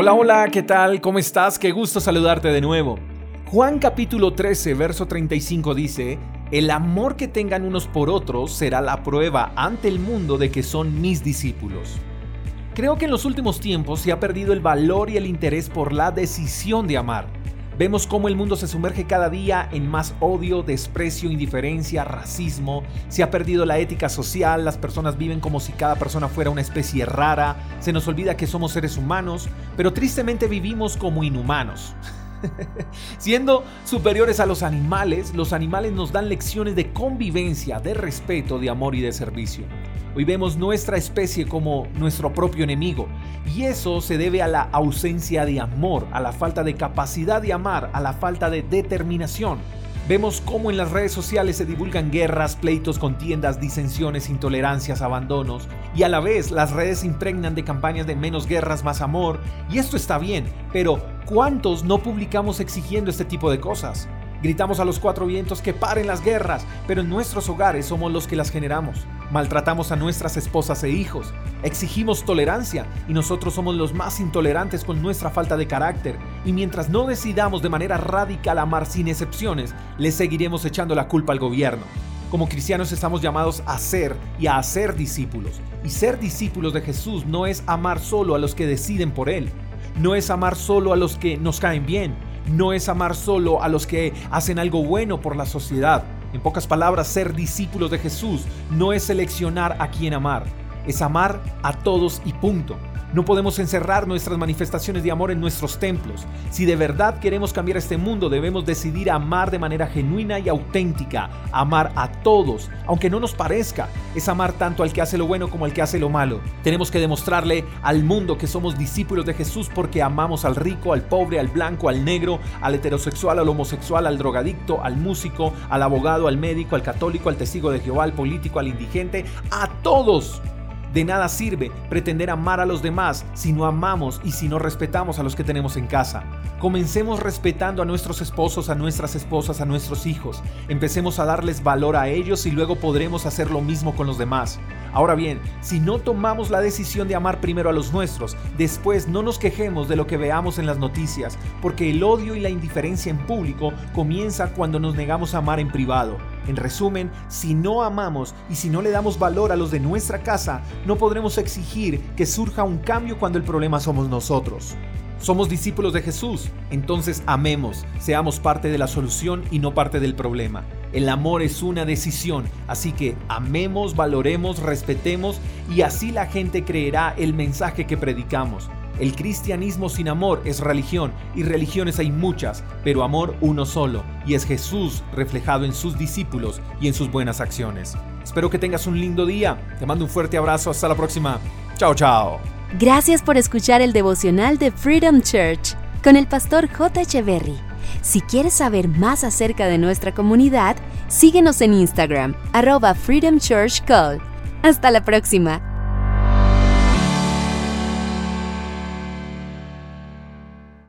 Hola, hola, ¿qué tal? ¿Cómo estás? Qué gusto saludarte de nuevo. Juan capítulo 13, verso 35 dice, El amor que tengan unos por otros será la prueba ante el mundo de que son mis discípulos. Creo que en los últimos tiempos se ha perdido el valor y el interés por la decisión de amar. Vemos cómo el mundo se sumerge cada día en más odio, desprecio, indiferencia, racismo. Se ha perdido la ética social, las personas viven como si cada persona fuera una especie rara. Se nos olvida que somos seres humanos, pero tristemente vivimos como inhumanos. Siendo superiores a los animales, los animales nos dan lecciones de convivencia, de respeto, de amor y de servicio. Hoy vemos nuestra especie como nuestro propio enemigo y eso se debe a la ausencia de amor, a la falta de capacidad de amar, a la falta de determinación. Vemos cómo en las redes sociales se divulgan guerras, pleitos, contiendas, disensiones, intolerancias, abandonos, y a la vez las redes se impregnan de campañas de menos guerras, más amor, y esto está bien, pero ¿cuántos no publicamos exigiendo este tipo de cosas? Gritamos a los cuatro vientos que paren las guerras, pero en nuestros hogares somos los que las generamos. Maltratamos a nuestras esposas e hijos. Exigimos tolerancia y nosotros somos los más intolerantes con nuestra falta de carácter. Y mientras no decidamos de manera radical amar sin excepciones, le seguiremos echando la culpa al gobierno. Como cristianos estamos llamados a ser y a hacer discípulos. Y ser discípulos de Jesús no es amar solo a los que deciden por Él. No es amar solo a los que nos caen bien no es amar solo a los que hacen algo bueno por la sociedad. En pocas palabras, ser discípulos de Jesús no es seleccionar a quién amar, es amar a todos y punto. No podemos encerrar nuestras manifestaciones de amor en nuestros templos. Si de verdad queremos cambiar este mundo, debemos decidir amar de manera genuina y auténtica, amar a todos, aunque no nos parezca. Es amar tanto al que hace lo bueno como al que hace lo malo. Tenemos que demostrarle al mundo que somos discípulos de Jesús porque amamos al rico, al pobre, al blanco, al negro, al heterosexual, al homosexual, al drogadicto, al músico, al abogado, al médico, al católico, al testigo de Jehová, al político, al indigente, a todos. De nada sirve pretender amar a los demás si no amamos y si no respetamos a los que tenemos en casa. Comencemos respetando a nuestros esposos, a nuestras esposas, a nuestros hijos. Empecemos a darles valor a ellos y luego podremos hacer lo mismo con los demás. Ahora bien, si no tomamos la decisión de amar primero a los nuestros, después no nos quejemos de lo que veamos en las noticias, porque el odio y la indiferencia en público comienza cuando nos negamos a amar en privado. En resumen, si no amamos y si no le damos valor a los de nuestra casa, no podremos exigir que surja un cambio cuando el problema somos nosotros. Somos discípulos de Jesús, entonces amemos, seamos parte de la solución y no parte del problema. El amor es una decisión, así que amemos, valoremos, respetemos y así la gente creerá el mensaje que predicamos. El cristianismo sin amor es religión y religiones hay muchas, pero amor uno solo y es Jesús reflejado en sus discípulos y en sus buenas acciones. Espero que tengas un lindo día. Te mando un fuerte abrazo. Hasta la próxima. Chao, chao. Gracias por escuchar el devocional de Freedom Church con el pastor J. Echeverry. Si quieres saber más acerca de nuestra comunidad, síguenos en Instagram, arroba Freedom Church Call. Hasta la próxima.